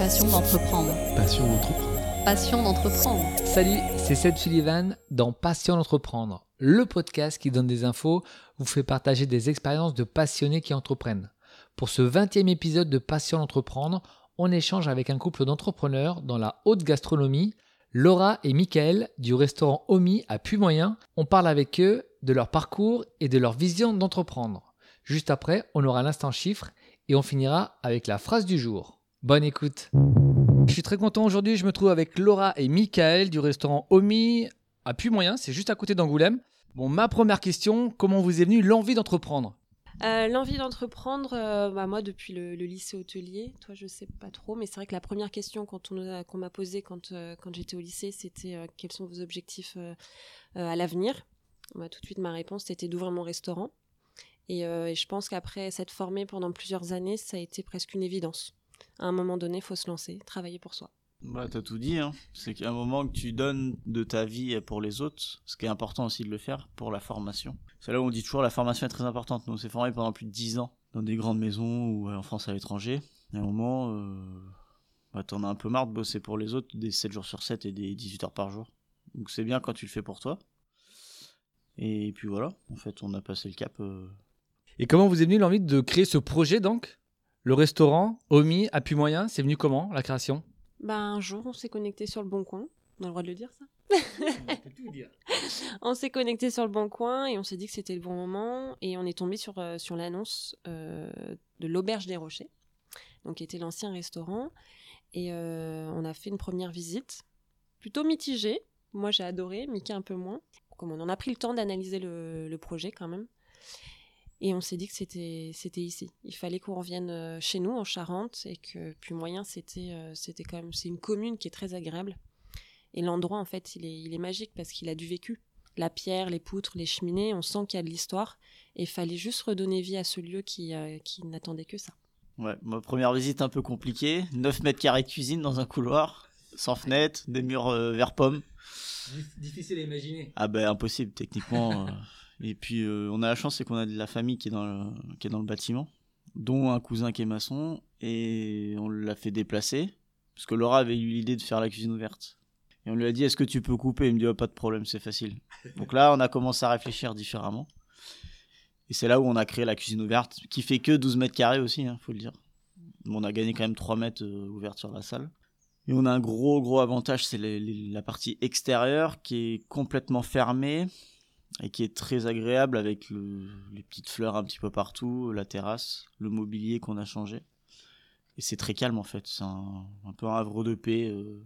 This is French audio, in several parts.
Passion d'entreprendre. Passion d'entreprendre. Passion d'entreprendre. Salut, c'est Seth Sullivan dans Passion d'entreprendre, le podcast qui donne des infos, vous fait partager des expériences de passionnés qui entreprennent. Pour ce 20e épisode de Passion d'entreprendre, on échange avec un couple d'entrepreneurs dans la haute gastronomie, Laura et Michael du restaurant Omi à Puy-Moyen. On parle avec eux de leur parcours et de leur vision d'entreprendre. Juste après, on aura l'instant chiffre et on finira avec la phrase du jour. Bonne écoute. Je suis très content aujourd'hui, je me trouve avec Laura et Michael du restaurant Omi à Puy-Moyen, c'est juste à côté d'Angoulême. Bon, ma première question, comment vous est venue l'envie d'entreprendre? Euh, L'envie d'entreprendre, euh, bah, moi depuis le, lycée hôtelier, toi je sais pas trop, mais c'est vrai que la première question qu'on m'a posée quand, euh, quand j'étais au lycée, c'était quels sont vos objectifs à l'avenir? Bah, Tout de suite ma réponse c'était d'ouvrir mon restaurant. Et, et je pense qu'après s'être formé pendant plusieurs années, ça a été presque une évidence. À un moment donné, il faut se lancer, travailler pour soi. Bah, t'as tout dit, hein. C'est qu'à un moment que tu donnes de ta vie pour les autres, ce qui est important aussi de le faire pour la formation. C'est là où on dit toujours la formation est très importante. Nous, on s'est formé pendant plus de 10 ans dans des grandes maisons ou euh, en France à l'étranger. Et à un moment, euh, bah, t'en as un peu marre de bosser pour les autres des 7 jours sur 7 et des 18 heures par jour. Donc c'est bien quand tu le fais pour toi. Et puis voilà, en fait, on a passé le cap. euh, Et comment vous est venue l'envie de créer ce projet donc? Le restaurant Omi à Puy-Moyen, c'est venu comment la création? Bah, un jour, on s'est connecté sur le bon coin. On a le droit de le dire ça? On s'est connecté sur le bon coin et on s'est dit que c'était le bon moment et on est tombé sur, euh, sur l'annonce euh, de l'Auberge des Rochers, donc qui était l'ancien restaurant. Et euh, on a fait une première visite, plutôt mitigée. Moi j'ai adoré, Mickey un peu moins. Comme on en a pris le temps d'analyser le, le projet quand même. Et on s'est dit que c'était c'était ici. Il fallait qu'on revienne euh, chez nous en Charente et que puis moyen c'était euh, c'était quand même c'est une commune qui est très agréable. Et l'endroit, en fait, il est, il est magique parce qu'il a du vécu. La pierre, les poutres, les cheminées, on sent qu'il y a de l'histoire. Et il fallait juste redonner vie à ce lieu qui, euh, qui n'attendait que ça. Ouais, ma première visite un peu compliquée. 9 mètres carrés de cuisine dans un couloir, sans fenêtre, des murs euh, vert pomme. Difficile à imaginer. Ah ben impossible techniquement. Et puis euh, on a la chance c'est qu'on a de la famille qui est dans le, qui est dans le bâtiment, dont un cousin qui est maçon et on l'a fait déplacer parce que Laura avait eu l'idée de faire la cuisine ouverte. Et on lui a dit est-ce que tu peux couper? Il me dit oh, pas de problème c'est facile. Donc là on a commencé à réfléchir différemment. Et c'est là où on a créé la cuisine ouverte qui fait que 12 mètres carrés aussi, hein, faut le dire. Mais on a gagné quand même 3 mètres euh, ouverts sur la salle. Et on a un gros gros avantage, c'est la partie extérieure qui est complètement fermée et qui est très agréable avec le- les petites fleurs un petit peu partout, la terrasse, le mobilier qu'on a changé. Et c'est très calme en fait, c'est un, un peu un havre de paix euh,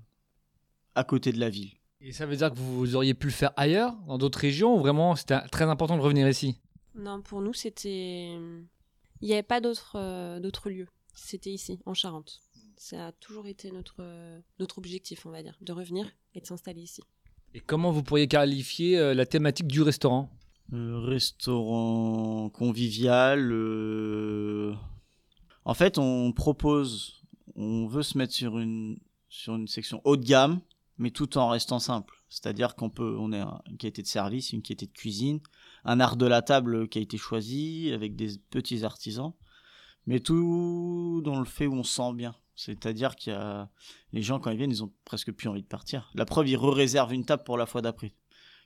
à côté de la ville. Et ça veut dire que vous auriez pu le faire ailleurs, dans d'autres régions, ou vraiment c'était très important de revenir ici? Non, pour nous, c'était. Il n'y avait pas d'autres euh, d'autres lieux. C'était ici, en Charente. Ça a toujours été notre, euh, notre objectif, on va dire, de revenir et de s'installer ici. Et comment vous pourriez qualifier euh, la thématique du restaurant? Restaurant convivial. euh, En fait, on propose, on veut se mettre sur une, section haut de gamme, mais tout en restant simple. C'est-à-dire qu'on peut, on a une qualité de service, une qualité de cuisine, un art de la table qui a été choisi avec des petits artisans, mais tout dans le fait où on se sent bien. C'est-à-dire qu'il y a les gens quand ils viennent, ils ont presque plus envie de partir. La preuve, ils réservent une table pour la fois d'après.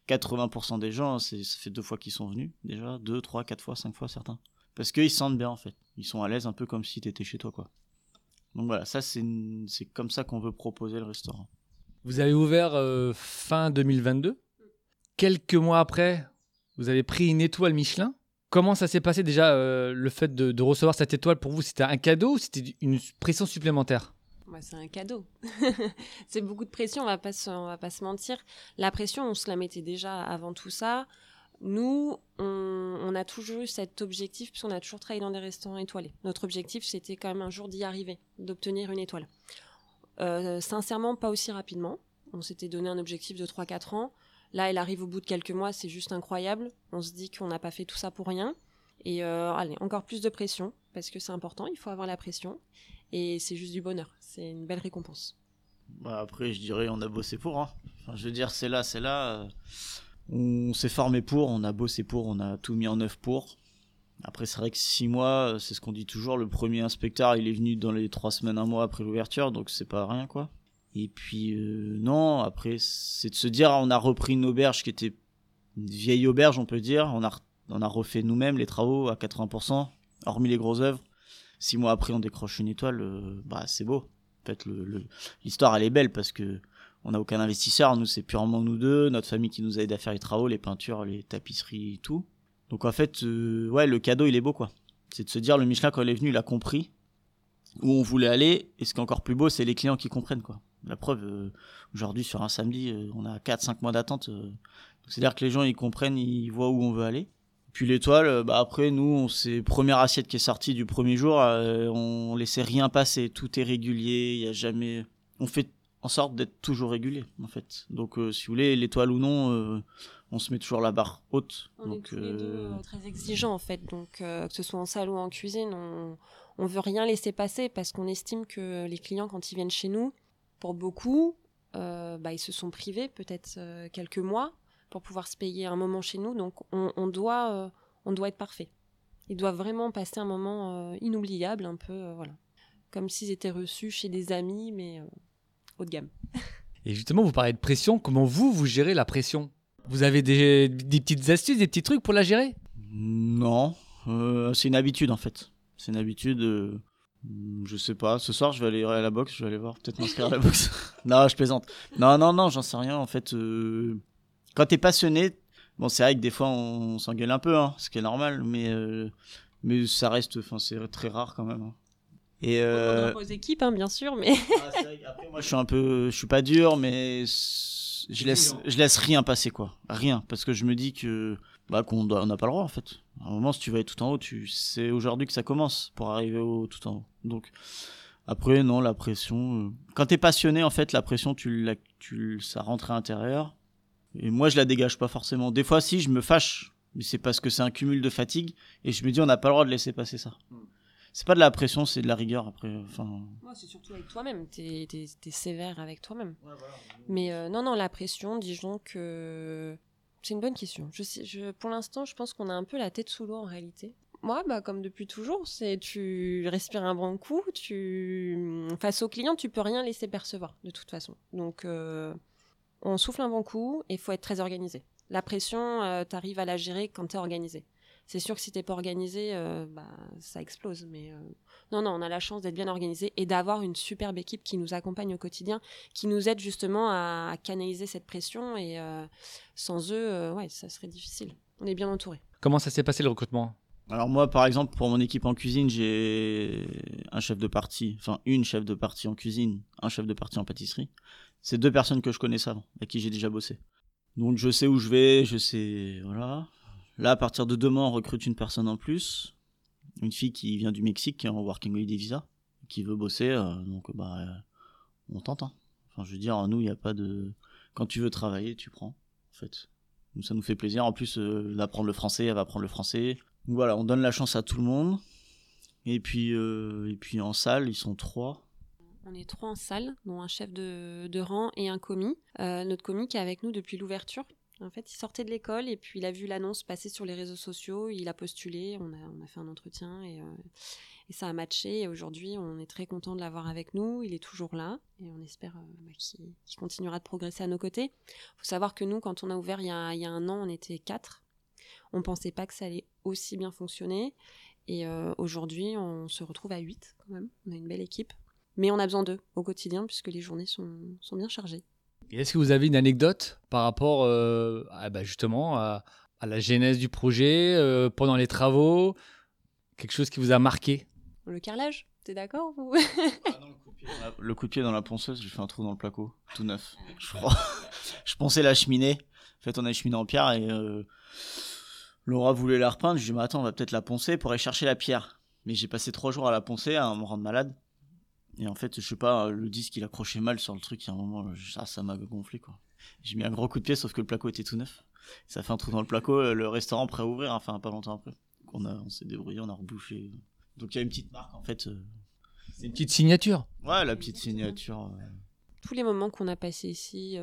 80% des gens, ça fait deux fois qu'ils sont venus, déjà, deux, trois, quatre fois, cinq fois certains. Parce qu'ils se sentent bien en fait. Ils sont à l'aise un peu comme si t'étais chez toi quoi. Donc voilà, ça c'est comme ça qu'on veut proposer le restaurant. Vous avez ouvert euh, fin 2022. Quelques mois après, vous avez pris une étoile Michelin. Comment ça s'est passé déjà euh, le fait de, recevoir cette étoile pour vous C'était un cadeau ou c'était une pression supplémentaire? Ouais, c'est un cadeau. c'est beaucoup de pression, on va pas va pas se mentir. La pression, on se la mettait déjà avant tout ça. Nous, on, on a toujours eu cet objectif, puisqu'on a toujours travaillé dans des restaurants étoilés. Notre objectif, c'était quand même un jour d'y arriver, d'obtenir une étoile. Euh, sincèrement, pas aussi rapidement. On s'était donné un objectif de 3-4 ans. Là, elle arrive au bout de quelques mois, c'est juste incroyable. On se dit qu'on n'a pas fait tout ça pour rien. Et euh, allez, encore plus de pression, parce que c'est important, il faut avoir la pression. Et c'est juste du bonheur, c'est une belle récompense. Bah après, je dirais, on a bossé pour. Hein. Je veux dire, c'est là, c'est là. euh, On s'est formé pour, on a bossé pour, on a tout mis en œuvre pour. Après, c'est vrai que six mois, c'est ce qu'on dit toujours. Le premier inspecteur, il est venu dans les trois semaines, un mois après l'ouverture, donc c'est pas rien, quoi. Et puis, euh, non, après, c'est de se dire, on a repris une auberge qui était une vieille auberge, on peut dire. On a, on a refait nous-mêmes les travaux à 80%, hormis les grosses œuvres. Six mois après, on décroche une étoile, euh, bah, c'est beau. En fait, l'histoire, elle est belle parce que on n'a aucun investisseur. Nous, c'est purement nous deux, notre famille qui nous aide à faire les travaux, les peintures, les tapisseries et tout. Donc en fait, euh, ouais, le cadeau, il est beau, quoi. C'est de se dire, le Michelin, quand il est venu, il a compris où on voulait aller. Et ce qui est encore plus beau, c'est les clients qui comprennent, quoi. La preuve, euh, aujourd'hui, sur un samedi, euh, on a 4-5 mois d'attente. C'est-à-dire que les gens, ils comprennent, ils voient où on veut aller. Puis l'étoile, bah après, nous, c'est première assiette qui est sortie du premier jour, on laissait rien passer. Tout est régulier, il y a jamais... On fait en sorte d'être toujours régulier, en fait. Donc, si vous voulez, l'étoile ou non on se met toujours la barre haute. On est tous les deux euh, euh, très exigeants en fait, donc euh, que ce soit en salle ou en cuisine, on, on veut rien laisser passer parce qu'on estime que les clients quand ils viennent chez nous, pour beaucoup, bah, ils se sont privés peut-être quelques mois pour pouvoir se payer un moment chez nous, donc on, doit, on doit être parfait. Ils doivent vraiment passer un moment inoubliable, un peu, voilà, comme s'ils étaient reçus chez des amis, mais haut de gamme. Et justement, vous parlez de pression. Comment vous, vous gérez la pression? Vous avez des, petites astuces, des petits trucs pour la gérer? Non, euh, c'est une habitude en fait. C'est une habitude. Euh, je sais pas. Ce soir, je vais aller à la boxe. Je vais aller voir peut-être m'inscrire à la boxe. non, je plaisante. Non, non, non, j'en sais rien en fait. Euh, quand t'es passionné, bon, c'est vrai que des fois on s'engueule un peu, hein, ce qui est normal, mais mais ça reste, enfin, c'est très rare quand même. Hein. Et euh... aux équipes, hein, bien sûr, mais. Ah, après, moi, je suis un peu, je suis pas dur, mais je laisse, je laisse rien passer, quoi. Rien. Parce que je me dis que, bah, qu'on n'a pas le droit, en fait. À un moment, si tu vas être tout en haut, tu, c'est aujourd'hui que ça commence pour arriver au tout en haut. Donc, après, non, la pression, euh, quand t'es passionné, en fait, la pression, tu la, tu, ça rentre à l'intérieur. Et moi, je la dégage pas forcément. Des fois, si, je me fâche. Mais c'est parce que c'est un cumul de fatigue. Et je me dis, on n'a pas le droit de laisser passer ça. Hmm c'est pas de la pression, c'est de la rigueur après. Enfin. c'est surtout avec toi-même. T'es es, sévère avec toi-même. Mais euh, non, non, la pression, disons que c'est une bonne question. Pour l'instant, je pense qu'on a un peu la tête sous l'eau en réalité. Moi, bah, comme depuis toujours, c'est tu respires un bon coup, tu face au client, tu peux rien laisser percevoir de toute façon. Donc, euh, on souffle un bon coup et il faut être très organisé. La pression, euh, tu arrives à la gérer quand tu es organisé. C'est sûr que si t'es pas organisé, euh, bah, ça explose. Mais euh, non, non, on a la chance d'être bien organisé et d'avoir une superbe équipe qui nous accompagne au quotidien, qui nous aide justement à, canaliser cette pression. Et euh, sans eux, ouais, ça serait difficile. On est bien entouré. Comment ça s'est passé le recrutement? Alors moi, par exemple, pour mon équipe en cuisine, j'ai un chef de partie, enfin une chef de partie en cuisine, un chef de partie en pâtisserie. C'est deux personnes que je connais avant, avec qui j'ai déjà bossé. Donc je sais où je vais, je sais, voilà. Là, à partir de demain, on recrute une personne en plus, une fille qui vient du Mexique, qui est en Working Holiday Visa, qui veut bosser, euh, donc bah, euh, on tente. Hein. Enfin, je veux dire, nous, il n'y a pas de. Quand tu veux travailler, tu prends, en fait. Ça nous fait plaisir. En plus, euh, d'apprendre le français, elle va apprendre le français. Donc voilà, on donne la chance à tout le monde. Et puis, en salle, ils sont trois. On est trois en salle, dont un chef de, de rang et un commis. notre commis qui est avec nous depuis l'ouverture, en fait, il sortait de l'école et puis il a vu l'annonce passer sur les réseaux sociaux, il a postulé, on a, fait un entretien et, euh, et ça a matché. Et aujourd'hui, on est très content de l'avoir avec nous. Il est toujours là et on espère euh, bah, qu'il continuera de progresser à nos côtés. Il faut savoir que nous, quand on a ouvert il y a, un an, on était quatre. On pensait pas que ça allait aussi bien fonctionner. Et euh, aujourd'hui, on se retrouve à huit quand même. On a une belle équipe. Mais on a besoin d'eux au quotidien puisque les journées sont bien chargées est-ce que vous avez une anecdote par rapport euh, à, bah, justement à, la genèse du projet, euh, pendant les travaux? Quelque chose qui vous a marqué? Le carrelage, t'es d'accord ah le, coup de pied dans la ponceuse, j'ai fait un trou dans le placo, tout neuf. Je, je pensais la cheminée. En fait, on a une cheminée en pierre et euh, Laura voulait la repeindre. Je lui ai dit, mais attends, on va peut-être la poncer pour aller chercher la pierre. Mais j'ai passé trois jours à la poncer, à me rendre malade. Et en fait, je sais pas, le disque il accrochait mal sur le truc, il y a un moment, ça, ça m'a gonflé quoi. J'ai mis un gros coup de pied, sauf que le placo était tout neuf. Ça fait un trou dans le placo, euh, le restaurant prêt à ouvrir, enfin pas longtemps après. on, a, on s'est débrouillé, on a rebouché. Donc il y a une petite marque en fait. Euh. C'est une petite signature Ouais, la petite signature. Euh. Tous les moments qu'on a passés ici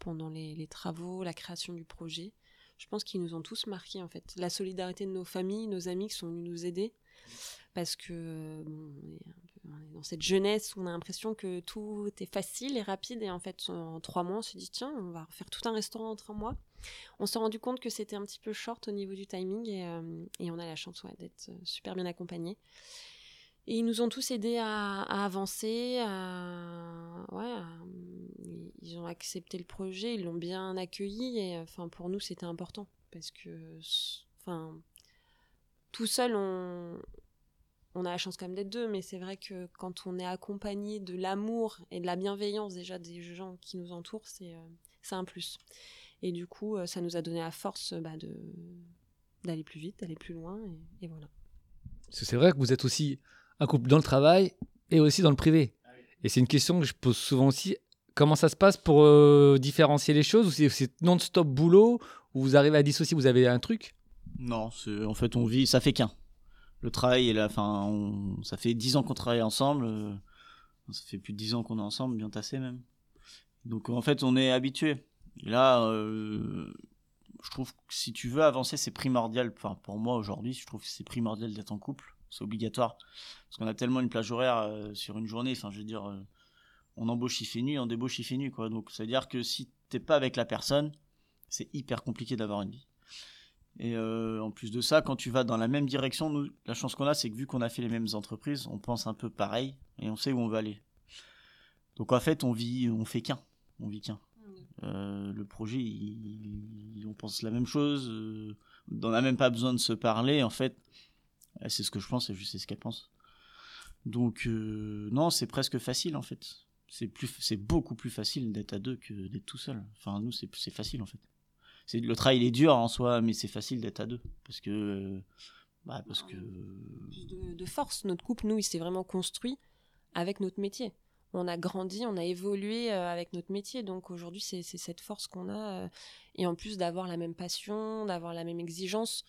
pendant les, les, travaux, la création du projet, je pense qu'ils nous ont tous marqués en fait. La solidarité de nos familles, nos amis qui sont venus nous aider. Parce que bon, on, est dans cette jeunesse où on a l'impression que tout est facile et rapide. Et en fait, en trois mois, on s'est dit tiens, on va faire tout un restaurant en trois mois. On s'est rendu compte que c'était un petit peu short au niveau du timing et, euh, et on a la chance ouais, d'être euh, super bien accompagnés. Et ils nous ont tous aidés à, avancer. à- ouais, ils- ont accepté le projet, ils l'ont bien accueilli. Et enfin, pour nous, c'était important parce que, enfin, tout seul, on, on a la chance quand même d'être deux, mais c'est vrai que quand on est accompagné de l'amour et de la bienveillance déjà des gens qui nous entourent, c'est euh, c'est un plus. Et du coup, euh, ça nous a donné la force bah, de d'aller plus vite, d'aller plus loin, et, et voilà. C'est vrai que vous êtes aussi un couple dans le travail et aussi dans le privé. Et c'est une question que je pose souvent aussi. Comment ça se passe pour euh, différencier les choses Ou c'est- c'est non-stop boulot Ou vous arrivez à dissocier Vous avez un truc? Non, en fait, on vit, ça fait qu'un. Le travail et la fin, on- ça fait 10 ans qu'on travaille ensemble. euh, ça fait plus de 10 ans qu'on est ensemble, bien tassé même. Donc en fait, on est habitué. Et là, euh, je trouve que si tu veux avancer, c'est primordial. Enfin, pour moi aujourd'hui, je trouve que c'est primordial d'être en couple. C'est obligatoire. Parce qu'on a tellement une plage horaire euh, sur une journée. Enfin, je veux dire, on embauche, il fait nuit, on débauche, il fait nuit, quoi. Donc ça veut dire que si t'es pas avec la personne, c'est hyper compliqué d'avoir une vie. Et euh, en plus de ça, quand tu vas dans la même direction, nous, la chance qu'on a, c'est que vu qu'on a fait les mêmes entreprises, on pense un peu pareil et on sait où on va aller. Donc en fait, on vit, on fait qu'un, on vit qu'un. Euh, le projet, il- il- on pense la même chose, euh, on n'a même pas besoin de se parler. En fait, c'est ce que je pense et je sais ce qu'elle pense. Donc euh, non, c'est presque facile en fait. C'est plus, c'est beaucoup plus facile d'être à deux que d'être tout seul. Enfin, nous, c'est facile en fait c'est le travail il est dur en soi mais c'est facile d'être à deux parce que bah parce que de, de force. Notre couple, nous, il s'est vraiment construit avec notre métier. On a grandi, on a évolué euh, avec notre métier. Donc aujourd'hui, c'est c'est cette force qu'on a. euh, et en plus d'avoir la même passion, d'avoir la même exigence,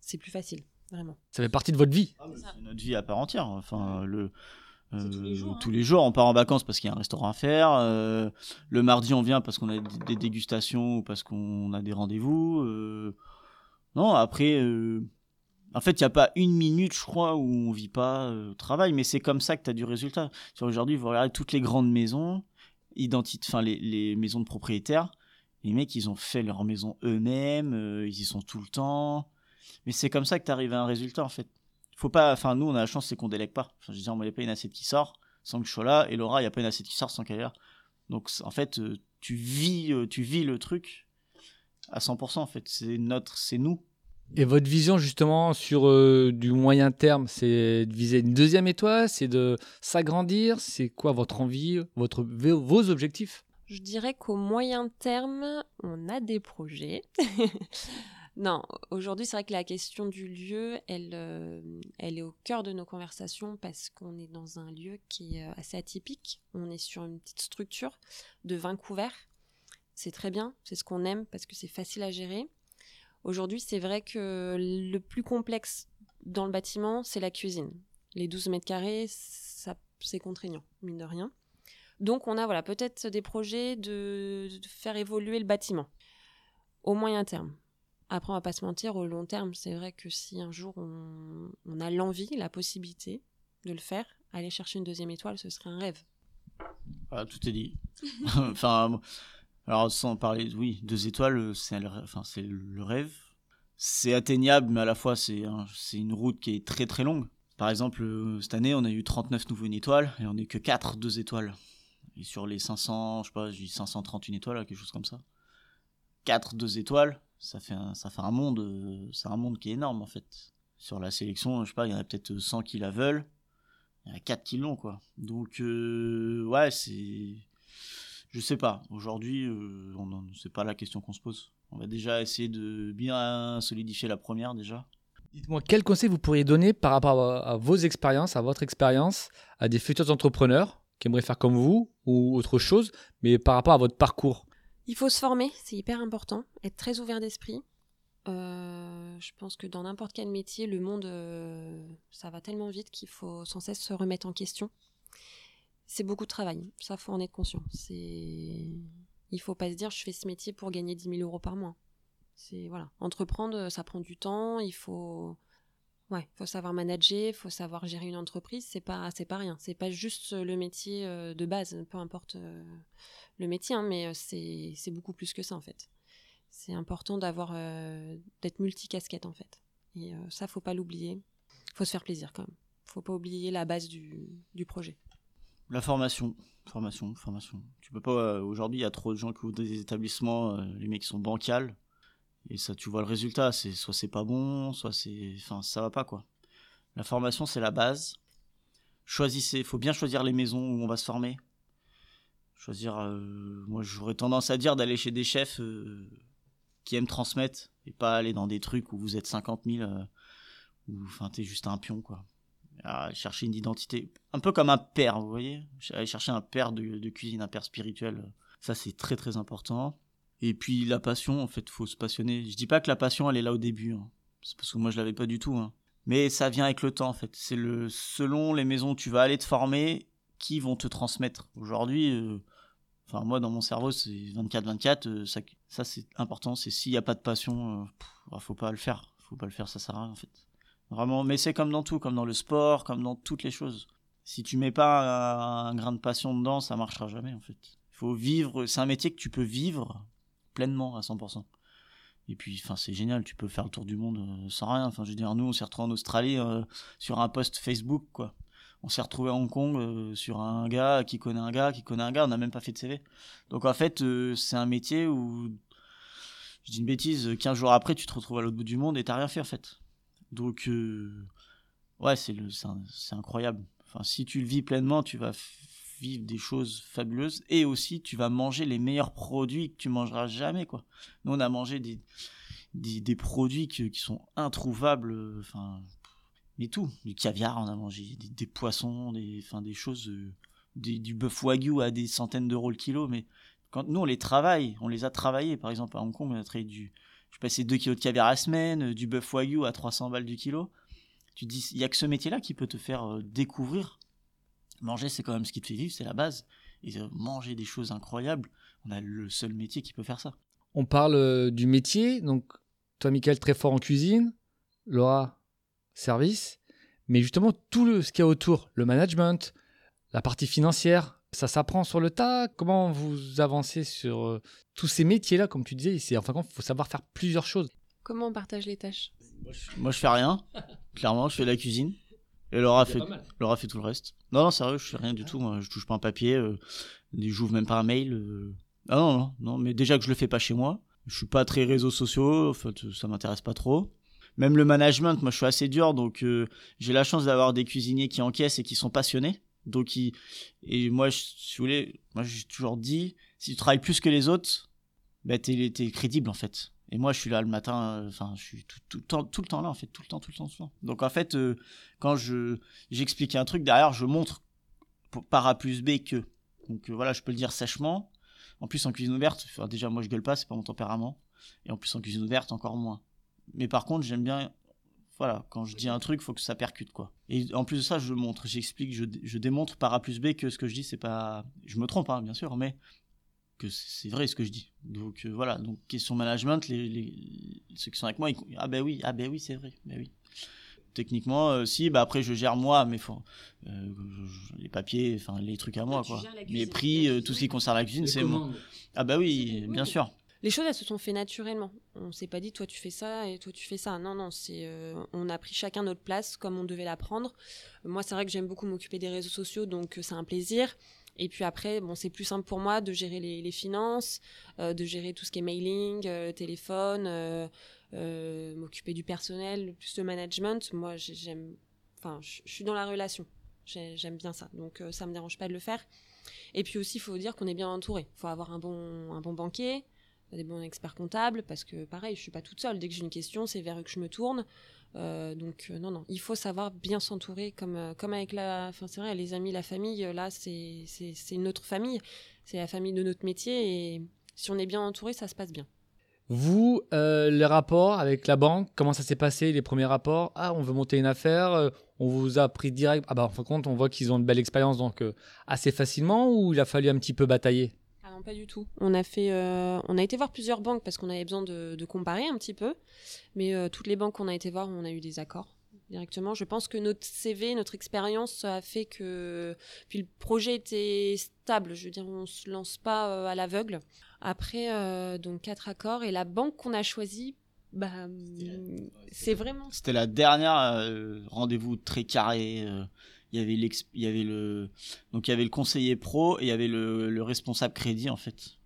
c'est plus facile, vraiment. Ça fait partie de votre vie. c'est notre vie à part entière enfin le tous les euh, jours, hein. tous les jours, on part en vacances parce qu'il y a un restaurant à faire. euh, le mardi, on vient parce qu'on a des dégustations ou parce qu'on a des rendez-vous. euh. Non, après, en fait, il n'y a pas une minute, je crois, où on vit pas euh, au travail, mais c'est comme ça que tu as du résultat. Sur aujourd'hui, vous regardez toutes les grandes maisons, identi- enfin les, les maisons de propriétaires. Les mecs, ils ont fait leur maison eux-mêmes, euh, ils y sont tout le temps. Mais c'est comme ça que tu arrives à un résultat, en fait faut pas enfin nous on a la chance c'est qu'on délègue pas. Enfin, je veux dire moi il n'y a pas une assiette qui sort sans que je sois là et Laura il n'y a pas une assiette qui sort sans qu'elle est là. Donc en fait euh, tu vis euh, tu vis le truc à 100% en fait. C'est notre c'est nous. Et votre vision justement sur euh, du moyen terme, c'est de viser une deuxième étoile, c'est de s'agrandir, c'est quoi votre envie, votre, vos objectifs? Je dirais qu'au moyen terme, on a des projets. non, aujourd'hui, c'est vrai que la question du lieu, elle, euh, elle est au cœur de nos conversations parce qu'on est dans un lieu qui est euh, assez atypique. On est sur une petite structure de 20 couverts. C'est très bien, c'est ce qu'on aime parce que c'est facile à gérer. Aujourd'hui, c'est vrai que le plus complexe dans le bâtiment, c'est la cuisine. Les 12 mètres carrés, ça, c'est contraignant, mine de rien. Donc on a voilà peut-être des projets de, de faire évoluer le bâtiment au moyen terme. Après on va pas se mentir, au long terme, c'est vrai que si un jour on, on a l'envie, la possibilité de le faire, aller chercher une deuxième étoile, ce serait un rêve. Voilà, tout est dit. Enfin alors sans parler oui deux étoiles c'est le, rê- enfin c'est le rêve. C'est atteignable mais à la fois c'est un- c'est une route qui est très très longue. Par exemple euh, cette année on a eu 39 nouveaux une étoile et on n'est que 4 deux étoiles. Et sur les 500 je sais pas j'ai dit 531 étoiles quelque chose comme ça. 4 deux étoiles ça fait un, ça fait un monde euh, c'est un monde qui est énorme en fait. Sur la sélection je sais pas il y en a peut-être 100 qui la veulent. Il y en a 4 qui l'ont quoi. Donc euh, ouais c'est je sais pas. Aujourd'hui euh, on c'est pas la question qu'on se pose. On va déjà essayer de bien solidifier la première déjà. Dites-moi, quel conseil vous pourriez donner par rapport à vos expériences, à votre expérience, à des futurs entrepreneurs qui aimeraient faire comme vous ou autre chose, mais par rapport à votre parcours? Il faut se former, c'est hyper important, être très ouvert d'esprit. Euh, je pense que dans n'importe quel métier, le monde, euh, ça va tellement vite qu'il faut sans cesse se remettre en question. C'est beaucoup de travail, ça faut en être conscient. C'est, il faut pas se dire je fais ce métier pour gagner 10 000 euros par mois. Voilà, entreprendre, ça prend du temps. Il faut, ouais, faut savoir manager, faut savoir gérer une entreprise. C'est pas, c'est pas rien. C'est pas juste le métier euh, de base, peu importe euh, le métier, hein, mais euh, c'est, c'est beaucoup plus que ça en fait. C'est important d'avoir, euh, d'être multicasquette en fait. Et euh, ça, faut pas l'oublier. Faut se faire plaisir quand même. Faut pas oublier la base du, du projet. La formation, formation, formation. Tu peux pas. euh, Aujourd'hui, il y a trop de gens qui ouvrent des établissements, euh, les mecs sont bancals. Et ça, tu vois le résultat. C'est soit c'est pas bon, soit c'est. Enfin, ça va pas quoi. La formation, c'est la base. Choisissez. Faut bien choisir les maisons où on va se former. Choisir. euh, moi, j'aurais tendance à dire d'aller chez des chefs euh, qui aiment transmettre et pas aller dans des trucs où vous êtes 50 000 euh, où enfin t'es juste un pion quoi. À chercher une identité, un peu comme un père, vous voyez. Chercher un père de cuisine, un père spirituel. Ça, c'est très très important. Et puis la passion, en fait, faut se passionner. Je dis pas que la passion, elle est là au début. hein. C'est parce que moi, je l'avais pas du tout. hein. Mais ça vient avec le temps, en fait. C'est le selon les maisons où tu vas aller te former, qui vont te transmettre. Aujourd'hui, euh, enfin moi, dans mon cerveau, c'est 24-24. euh, ça, ça c'est important. C'est s'il y a pas de passion, euh, pff, bah, faut pas le faire. Faut pas le faire, ça sert à rien, en fait. Vraiment, mais c'est comme dans tout, comme dans le sport, comme dans toutes les choses. Si tu mets pas un, un grain de passion dedans, ça marchera jamais en fait. Faut vivre, c'est un métier que tu peux vivre pleinement à 100%. Et puis, enfin, c'est génial, tu peux faire le tour du monde euh, sans rien. Enfin, je veux dire, nous, on s'est retrouvés en Australie euh, sur un post Facebook, quoi. On s'est retrouvé à Hong Kong euh, sur un gars qui connaît un gars qui connaît un gars, on n'a même pas fait de CV. Donc en fait, c'est un métier où, je dis une bêtise, 15 jours après, tu te retrouves à l'autre bout du monde et t'as rien fait en fait. Donc, ouais, c'est incroyable. Enfin, si tu le vis pleinement, tu vas vivre des choses fabuleuses et aussi tu vas manger les meilleurs produits que tu mangeras jamais, quoi. Nous, on a mangé des, des, produits qui sont introuvables, euh, enfin, mais tout. Du caviar, on a mangé des, poissons, des, enfin, des choses, euh, des- du bœuf wagyu à des centaines d'euros le kilo, mais quand nous, on les travaille, on les a travaillés. Par exemple, à Hong Kong, on a travaillé du, je passais 2 kilos de caviar à la semaine, euh, du bœuf wagyu à 300 balles du kilo. Tu dis, il y a que ce métier-là qui peut te faire découvrir. Manger, c'est quand même ce qui te fait vivre, c'est la base. Et euh, manger des choses incroyables, on a le seul métier qui peut faire ça. On parle euh, du métier, donc toi, Michael, très fort en cuisine, Laura, service, mais justement tout le, ce qu'il y a autour, le management, la partie financière, ça s'apprend sur le tas. Comment vous avancez sur euh, tous ces métiers-là, comme tu disais? C'est en fin de compte, il faut savoir faire plusieurs choses. Comment on partage les tâches? Moi, je fais rien. Clairement, je fais la cuisine. Et Laura fait, mal. Laura fait tout le reste. Non, non, sérieux, je fais rien du tout. Moi, je touche pas un papier. Euh, J'ouvre même pas un mail. euh. Ah non, non, non, mais déjà que je le fais pas chez moi. Je suis pas très réseaux sociaux. En fait, ça m'intéresse pas trop. Même le management, moi, je suis assez dur. Donc, euh, j'ai la chance d'avoir des cuisiniers qui encaissent et qui sont passionnés. Donc, ils... et moi, je, si vous voulez, moi, j'ai toujours dit, si tu travailles plus que les autres, bah, t'es t'es crédible, en fait. Et moi, je suis là le matin, euh, enfin, je suis tout, le temps, tout le temps là, en fait, tout le temps, tout le temps, tout le temps. Donc, en fait, euh, quand je j'explique un truc, derrière, je montre par A plus B que. Donc, euh, voilà, je peux le dire sèchement. En plus, en cuisine ouverte, déjà, moi, je gueule pas, c'est pas mon tempérament. Et en plus, en cuisine ouverte, encore moins. Mais par contre, j'aime bien. Voilà, quand je dis un truc, faut que ça percute, quoi. Et en plus de ça, je montre, j'explique, je, je démontre par A plus B que ce que je dis, c'est pas. Je me trompe, hein, bien sûr, mais que c'est vrai ce que je dis. Donc euh, voilà, donc question management, les, les- ceux qui sont avec moi, ils, ah ben oui, ah ben oui, c'est vrai, ben oui. Techniquement, euh, si, bah après je gère moi, mais faut, euh, je- je- les papiers, enfin les trucs à moi tu quoi. Les cuisine. prix, euh, tout ce qui concerne la cuisine, c'est moi. Ah bah oui, bien sûr. Les choses, elles se sont fait naturellement. On s'est pas dit, toi tu fais ça et toi tu fais ça. Non, non, c'est, euh, on a pris chacun notre place comme on devait la prendre. Moi, c'est vrai que j'aime beaucoup m'occuper des réseaux sociaux, donc euh, c'est un plaisir. Et puis après, bon, c'est plus simple pour moi de gérer les, finances, euh, de gérer tout ce qui est mailing, euh, téléphone, euh, m'occuper du personnel, plus le management. Moi, j'ai- j'aime, enfin, je suis dans la relation. J'ai- J'aime bien ça, donc ça me dérange pas de le faire. Et puis aussi, il faut dire qu'on est bien entouré. Il faut avoir un bon, un bon banquier, des bons experts comptables, parce que pareil, je suis pas toute seule. Dès que j'ai une question, c'est vers eux que je me tourne. Euh, donc euh, non, non, il faut savoir bien s'entourer, comme, euh, comme avec la, enfin c'est vrai, les amis, la famille. Là, c'est c'est notre famille, c'est la famille de notre métier, et si on est bien entouré, ça se passe bien. Vous, euh, les rapports avec la banque, comment ça s'est passé, les premiers rapports? Ah, on veut monter une affaire, on vous a pris direct. Ah bah, en fin de compte, on voit qu'ils ont une belle expérience, donc assez facilement, ou il a fallu un petit peu batailler? Non, pas du tout. On a fait, euh, on a été voir plusieurs banques parce qu'on avait besoin de, de comparer un petit peu, mais euh, toutes les banques qu'on a été voir, on a eu des accords directement. Je pense que notre CV, notre expérience a fait que, puis le projet était stable. Je veux dire, on se lance pas euh, à l'aveugle. Après, euh, donc quatre accords et la banque qu'on a choisie, bah, c'est vraiment. C'était la dernière euh, rendez-vous très carré. euh, il y avait il y avait le donc il y avait le conseiller pro et il y avait le, le responsable crédit en fait.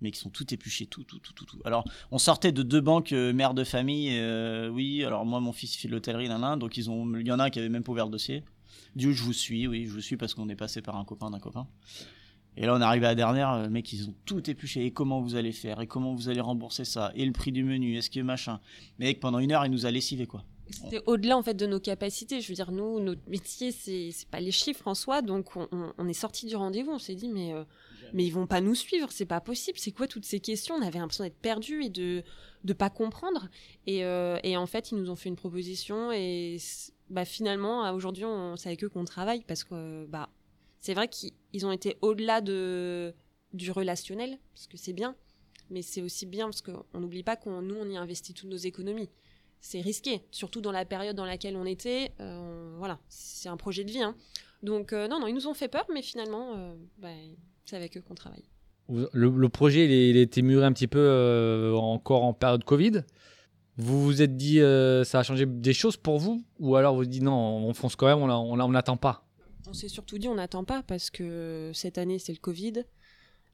Mais qui sont tout épluchés, tout, tout, tout, tout, tout. Alors, on sortait de deux banques euh, mères de famille. euh, oui, alors moi, mon fils il fait l'hôtellerie, nan, nan, donc ils ont, il y en a un qui avait même pas ouvert le dossier. Coup, je vous suis, oui, je vous suis parce qu'on est passé par un copain d'un copain. Et là, on est arrivé à la dernière, euh, mec, ils ont tout épluché. Et comment vous allez faire? Et comment vous allez rembourser ça? Et le prix du menu? Est-ce que machin? Mec, pendant une heure, il nous a lessivé, quoi. C'était au-delà en fait de nos capacités. Je veux dire, nous, notre métier, c'est c'est pas les chiffres en soi. Donc, on, est sorti du rendez-vous. On s'est dit, mais euh, mais ils vont pas nous suivre. C'est pas possible. C'est quoi toutes ces questions? On avait l'impression d'être perdus et de de pas comprendre. Et, euh, et en fait, ils nous ont fait une proposition. Et bah, finalement, aujourd'hui, on c'est avec eux qu'on travaille parce que bah c'est vrai qu'ils ils ont été au-delà de du relationnel parce que c'est bien. Mais c'est aussi bien parce qu'on n'oublie pas qu'on nous on y investit toutes nos économies c'est risqué, surtout dans la période dans laquelle on était. euh, voilà, c'est un projet de vie. hein. Donc euh, non, non, ils nous ont fait peur, mais finalement, euh, bah, c'est avec eux qu'on travaille. Le, le projet, il, est- il a été mûri un petit peu euh, encore en période Covid. Vous vous êtes dit, ça a changé des choses pour vous? Ou alors vous vous dites, non, on fonce quand même, on n'attend pas? On s'est surtout dit, on n'attend pas parce que cette année c'est le Covid,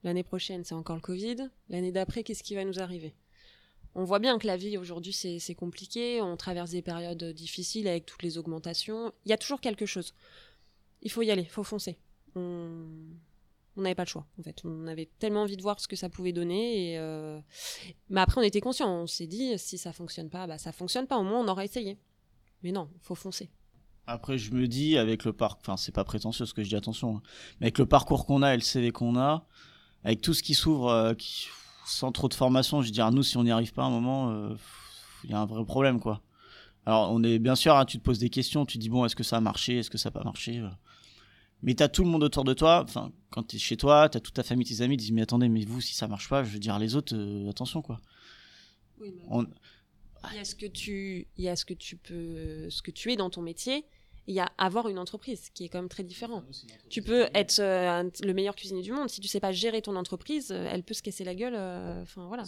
l'année prochaine c'est encore le Covid, l'année d'après qu'est-ce qui va nous arriver? On voit bien que la vie aujourd'hui c'est compliqué, on traverse des périodes difficiles avec toutes les augmentations. Il y a toujours quelque chose. Il faut y aller, il faut foncer. On n'avait pas le choix en fait. On avait tellement envie de voir ce que ça pouvait donner euh, mais après on était conscient, on s'est dit si ça fonctionne pas, bah ça fonctionne pas. Au moins on aura essayé. Mais non, faut foncer. Après, je me dis, avec le parcours, enfin, c'est pas prétentieux ce que je dis, attention, hein. mais avec le parcours qu'on a et le CV qu'on a, avec tout ce qui s'ouvre, euh, sans trop de formation, je veux dire, nous, si on n'y arrive pas à un moment, euh, il y a un vrai problème, quoi. Alors, on est bien sûr, hein, tu te poses des questions, tu te dis, bon, est-ce que ça a marché, est-ce que ça n'a pas marché euh. Mais t'as tout le monde autour de toi, enfin, quand t'es chez toi, t'as toute ta famille, tes amis, ils disent, mais attendez, mais vous, si ça marche pas, je veux dire, les autres, euh, attention, quoi. On- Il y a ce que tu, il y a ce que tu peux, ce que tu es dans ton métier. Il y a avoir une entreprise, qui est quand même très différent. Tu peux être euh, un- le meilleur cuisinier du monde, si tu sais pas gérer ton entreprise, euh, elle peut se casser la gueule. euh, Enfin voilà.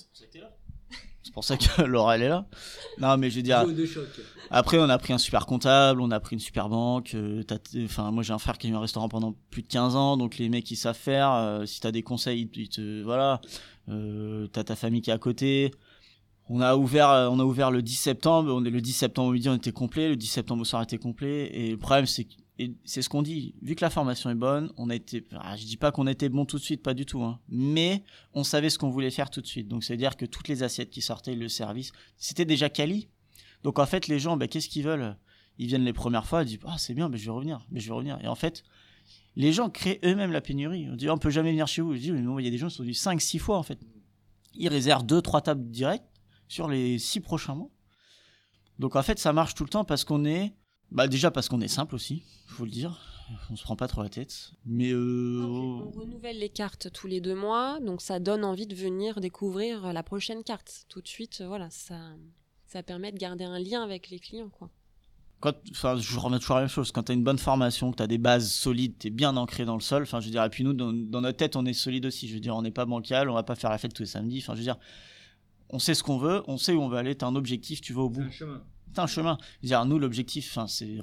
C'est pour ça que Laura, elle est là. Non, mais je veux dire, Après, on a pris un super comptable, on a pris une super banque. euh, Enfin, moi, j'ai un frère qui a eu un restaurant pendant plus de 15 ans, donc les mecs, ils savent faire. euh, si t'as des conseils, ils te, voilà. Euh, t'as ta famille qui est à côté. On a ouvert, euh, on a ouvert le 10 septembre. On est le 10 septembre au midi, on était complet. Le 10 septembre au soir, on était complet. Et le problème, c'est c'est ce qu'on dit. Vu que la formation est bonne, on a été. je dis pas qu'on était bon tout de suite, pas du tout. Hein, mais on savait ce qu'on voulait faire tout de suite. Donc, c'est à dire que toutes les assiettes qui sortaient, le service, c'était déjà quali. Donc en fait, les gens, bah, qu'est-ce qu'ils veulent? Ils viennent les premières fois, ils disent ah c'est bien, mais je vais revenir, mais je vais revenir. Et en fait, les gens créent eux-mêmes la pénurie. On dit on peut jamais venir chez vous. Je dis il y a des gens qui sont venus 5 6 fois en fait. Ils réservent 2 3 tables directes sur les 6 prochains mois. Donc en fait, ça marche tout le temps parce qu'on est bah déjà parce qu'on est simple aussi, faut le dire. On se prend pas trop la tête. Mais euh, On renouvelle les cartes tous les deux mois, donc ça donne envie de venir découvrir la prochaine carte tout de suite. euh, Voilà, ça, ça permet de garder un lien avec les clients, quoi. quand, enfin, je remets toujours la même chose. Quand tu as une bonne formation, que tu as des bases solides, tu es bien ancré dans le sol. Enfin, je veux dire, et puis nous, dans, dans notre tête, on est solide aussi. Je veux dire, on n'est pas bancal, on va pas faire la fête tous les samedis. Enfin, je veux dire, on sait ce qu'on veut, on sait où on va aller. Tu as un objectif, tu vas au bout. C'est un chemin. Je veux dire, nous, l'objectif, c'est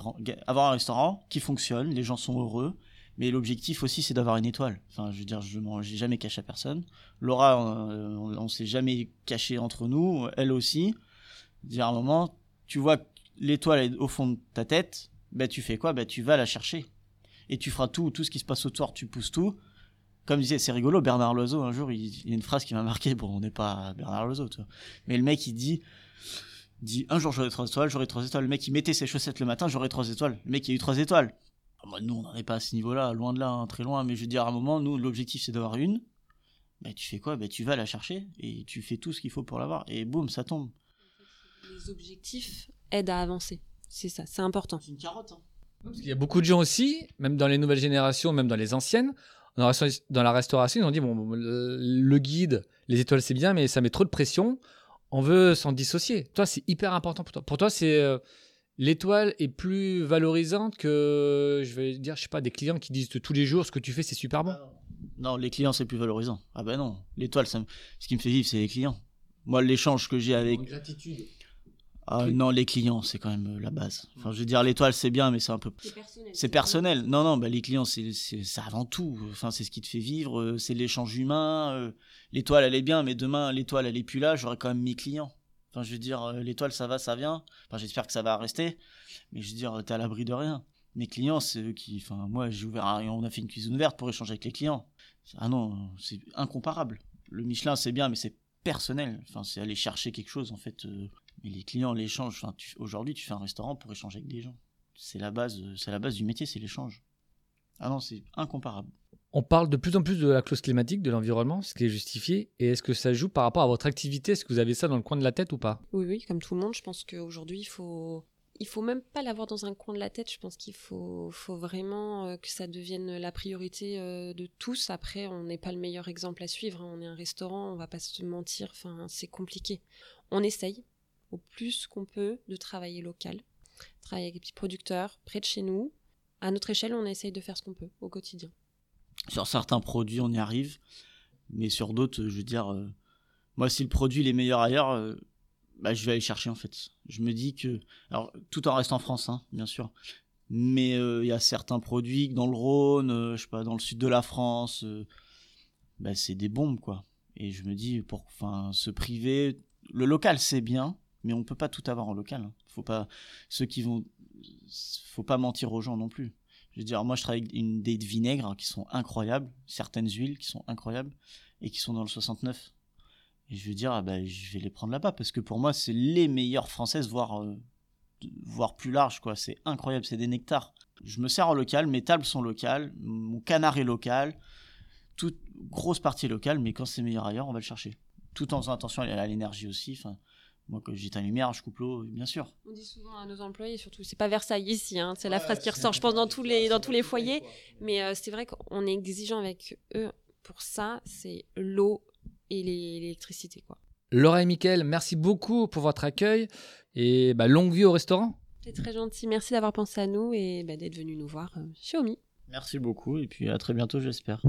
avoir un restaurant qui fonctionne, les gens sont heureux. Mais l'objectif aussi, c'est d'avoir une étoile. Enfin, je veux dire, je m'en- j'ai jamais caché à personne. Laura, euh, on, on s'est jamais caché entre nous, elle aussi. Dire à un moment, tu vois que l'étoile est au fond de ta tête, bah tu fais quoi? Bah tu vas la chercher. Et tu feras tout, tout ce qui se passe autour, tu pousses tout. Comme disait, c'est rigolo, Bernard Loiseau, un jour, il, il y a une phrase qui m'a marqué. Bon, on n'est pas Bernard Loiseau, tu vois. Mais le mec, il dit, dit un jour j'aurai trois étoiles, j'aurai trois étoiles. Le mec, il mettait ses chaussettes le matin, j'aurai trois étoiles. Le mec, il a eu trois étoiles. Ah, bah, nous, on n'en est pas à ce niveau-là, loin de là, hein, très loin. Mais je veux dire, à un moment, nous, l'objectif, c'est d'avoir une. Bah, tu fais quoi? Bah, tu vas la chercher et tu fais tout ce qu'il faut pour l'avoir. Et boum, ça tombe. Les objectifs aident à avancer. C'est ça, c'est important. C'est une carotte, hein. Parce qu'il y a beaucoup de gens aussi, même dans les nouvelles générations, même dans les anciennes, dans la restauration- dans la restauration, ils ont dit bon, le guide, les étoiles c'est bien, mais ça met trop de pression. On veut s'en dissocier. Toi, c'est hyper important pour toi. Pour toi, c'est euh, l'étoile est plus valorisante que, je vais dire, je sais pas, des clients qui disent tous les jours ce que tu fais, c'est super bon. Non, les clients, c'est plus valorisant. Ah ben non, l'étoile, ça ce qui me fait vivre, c'est les clients. Moi, l'échange que j'ai avec... gratitude. Ah, non, les clients, c'est quand même euh, la base. Enfin, je veux dire, l'étoile, c'est bien, mais c'est un peu... C'est personnel. C'est personnel. Non, non, bah, les clients, c'est avant tout. Enfin, c'est ce qui te fait vivre, euh, c'est l'échange humain. euh, L'étoile, elle est bien, mais demain, l'étoile, elle est plus là, j'aurai quand même mes clients. Enfin, je veux dire, l'étoile, ça va, ça vient. Enfin, j'espère que ça va rester. Mais je veux dire, t'es à l'abri de rien. Mes clients, c'est eux qui. Enfin, moi, j'ai ouvert. un- On a fait une cuisine ouverte pour échanger avec les clients. Ah non, c'est incomparable. Le Michelin, c'est bien, mais c'est personnel. Enfin, c'est aller chercher quelque chose, en fait. euh, Mais les clients, l'échange. Enfin, tu- aujourd'hui, tu fais un restaurant pour échanger avec des gens. C'est la base, euh, c'est la base du métier, c'est l'échange. Ah non, c'est incomparable. On parle de plus en plus de la clause climatique, de l'environnement, ce qui est justifié. Et est-ce que ça joue par rapport à votre activité? Est-ce que vous avez ça dans le coin de la tête ou pas? Oui, oui, comme tout le monde, je pense qu'aujourd'hui, il faut. Il faut même pas l'avoir dans un coin de la tête. Je pense qu'il faut, faut vraiment euh, que ça devienne la priorité euh, de tous. Après, on n'est pas le meilleur exemple à suivre. hein. On est un restaurant, on va pas se mentir. Enfin, c'est compliqué. On essaye au plus qu'on peut de travailler local, travailler avec des petits producteurs près de chez nous. À notre échelle, on essaye de faire ce qu'on peut au quotidien. Sur certains produits, on y arrive, mais sur d'autres, je veux dire, euh, moi, si le produit est meilleur ailleurs, euh, bah, je vais aller chercher en fait. Je me dis que, alors, tout en reste en France, hein, bien sûr, mais euh, il y a certains produits dans le Rhône, je sais pas, dans le sud de la France, bah, c'est des bombes quoi. Et je me dis, pour, enfin, se priver, le local c'est bien, mais on peut pas tout avoir en local. hein. Faut pas, ceux qui vont, faut pas mentir aux gens non plus. Je veux dire, moi, je travaille avec une, des vinaigres qui sont incroyables, certaines huiles qui sont incroyables et qui sont dans le 69. Et je veux dire, ah bah, je vais les prendre là-bas parce que pour moi, c'est les meilleures françaises, voire, euh, voire plus large, quoi. C'est incroyable, c'est des nectars. Je me sers en local, mes tables sont locales, mon canard est local, toute grosse partie est locale, mais quand c'est meilleur ailleurs, on va le chercher. Tout en faisant attention à l'énergie aussi. Moi, quand j'éteins la lumière, je coupe l'eau, bien sûr. On dit souvent à nos employés, surtout, c'est pas Versailles ici, hein, c'est la phrase qui ressort, je pense, dans tous les, dans tous les foyers. Mais euh, c'est vrai qu'on est exigeant avec eux pour ça, c'est l'eau et l'électricité, quoi. Laura et Mickaël, merci beaucoup pour votre accueil et bah, longue vie au restaurant. C'est très gentil, merci d'avoir pensé à nous et bah, d'être venu nous voir euh, chez Omi. Merci beaucoup et puis à très bientôt, j'espère.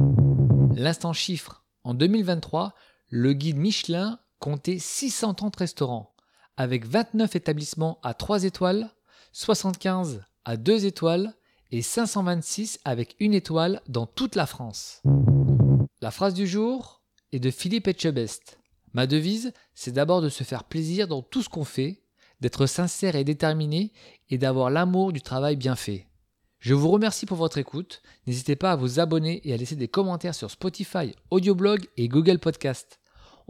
L'instant chiffre. En 2023, le guide Michelin comptait 630 restaurants, avec 29 établissements à 3 étoiles, 75 à 2 étoiles et 526 avec une étoile dans toute la France. La phrase du jour est de Philippe Etchebest. Ma devise, c'est d'abord de se faire plaisir dans tout ce qu'on fait, d'être sincère et déterminé et d'avoir l'amour du travail bien fait. Je vous remercie pour votre écoute. N'hésitez pas à vous abonner et à laisser des commentaires sur Spotify, Audioblog et Google Podcast.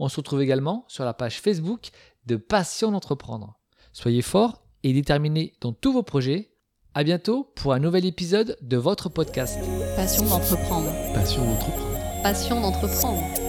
On se retrouve également sur la page Facebook de Passion d'entreprendre. Soyez forts et déterminés dans tous vos projets. À bientôt pour un nouvel épisode de votre podcast. Passion d'entreprendre. Passion d'entreprendre. Passion d'entreprendre.